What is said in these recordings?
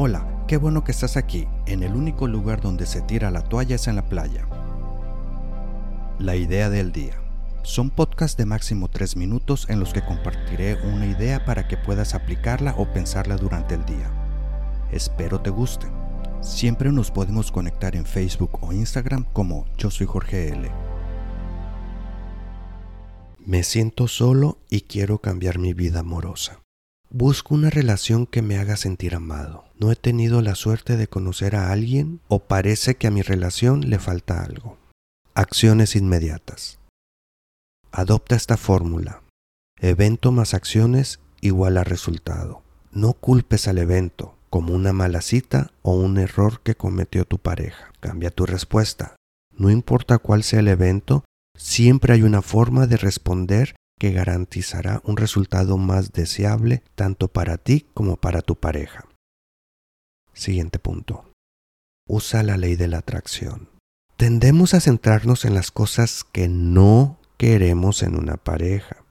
Hola, qué bueno que estás aquí. En el único lugar donde se tira la toalla es en la playa. La idea del día. Son podcasts de máximo 3 minutos en los que compartiré una idea para que puedas aplicarla o pensarla durante el día. Espero te guste. Siempre nos podemos conectar en Facebook o Instagram como Yo soy Jorge L. Me siento solo y quiero cambiar mi vida amorosa. Busco una relación que me haga sentir amado. No he tenido la suerte de conocer a alguien o parece que a mi relación le falta algo. Acciones inmediatas. Adopta esta fórmula. Evento más acciones igual a resultado. No culpes al evento como una mala cita o un error que cometió tu pareja. Cambia tu respuesta. No importa cuál sea el evento, siempre hay una forma de responder que garantizará un resultado más deseable tanto para ti como para tu pareja. Siguiente punto. Usa la ley de la atracción. Tendemos a centrarnos en las cosas que no queremos en una pareja.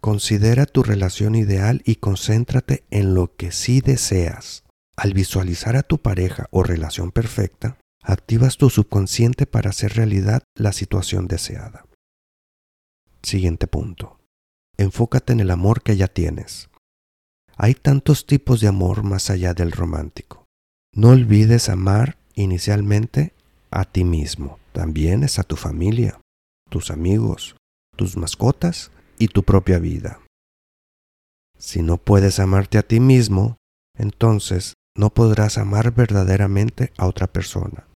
Considera tu relación ideal y concéntrate en lo que sí deseas. Al visualizar a tu pareja o relación perfecta, activas tu subconsciente para hacer realidad la situación deseada. Siguiente punto enfócate en el amor que ya tienes. Hay tantos tipos de amor más allá del romántico. No olvides amar inicialmente a ti mismo. También es a tu familia, tus amigos, tus mascotas y tu propia vida. Si no puedes amarte a ti mismo, entonces no podrás amar verdaderamente a otra persona.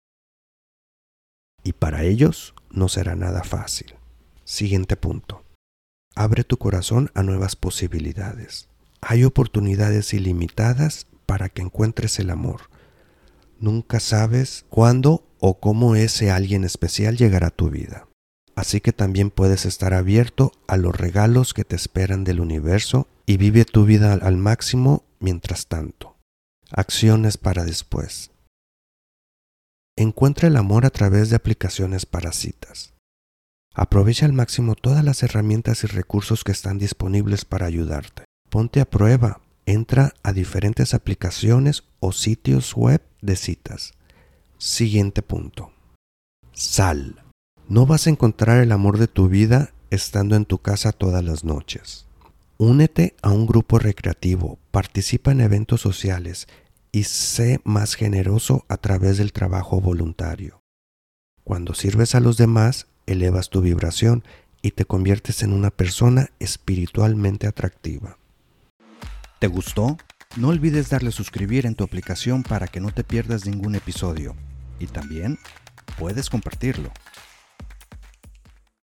Y para ellos no será nada fácil. Siguiente punto. Abre tu corazón a nuevas posibilidades. Hay oportunidades ilimitadas para que encuentres el amor. Nunca sabes cuándo o cómo ese alguien especial llegará a tu vida. Así que también puedes estar abierto a los regalos que te esperan del universo y vive tu vida al máximo mientras tanto. Acciones para después. Encuentra el amor a través de aplicaciones para citas. Aprovecha al máximo todas las herramientas y recursos que están disponibles para ayudarte. Ponte a prueba. Entra a diferentes aplicaciones o sitios web de citas. Siguiente punto. Sal. No vas a encontrar el amor de tu vida estando en tu casa todas las noches. Únete a un grupo recreativo, participa en eventos sociales y sé más generoso a través del trabajo voluntario. Cuando sirves a los demás, elevas tu vibración y te conviertes en una persona espiritualmente atractiva. ¿Te gustó? No olvides darle suscribir en tu aplicación para que no te pierdas ningún episodio. Y también puedes compartirlo.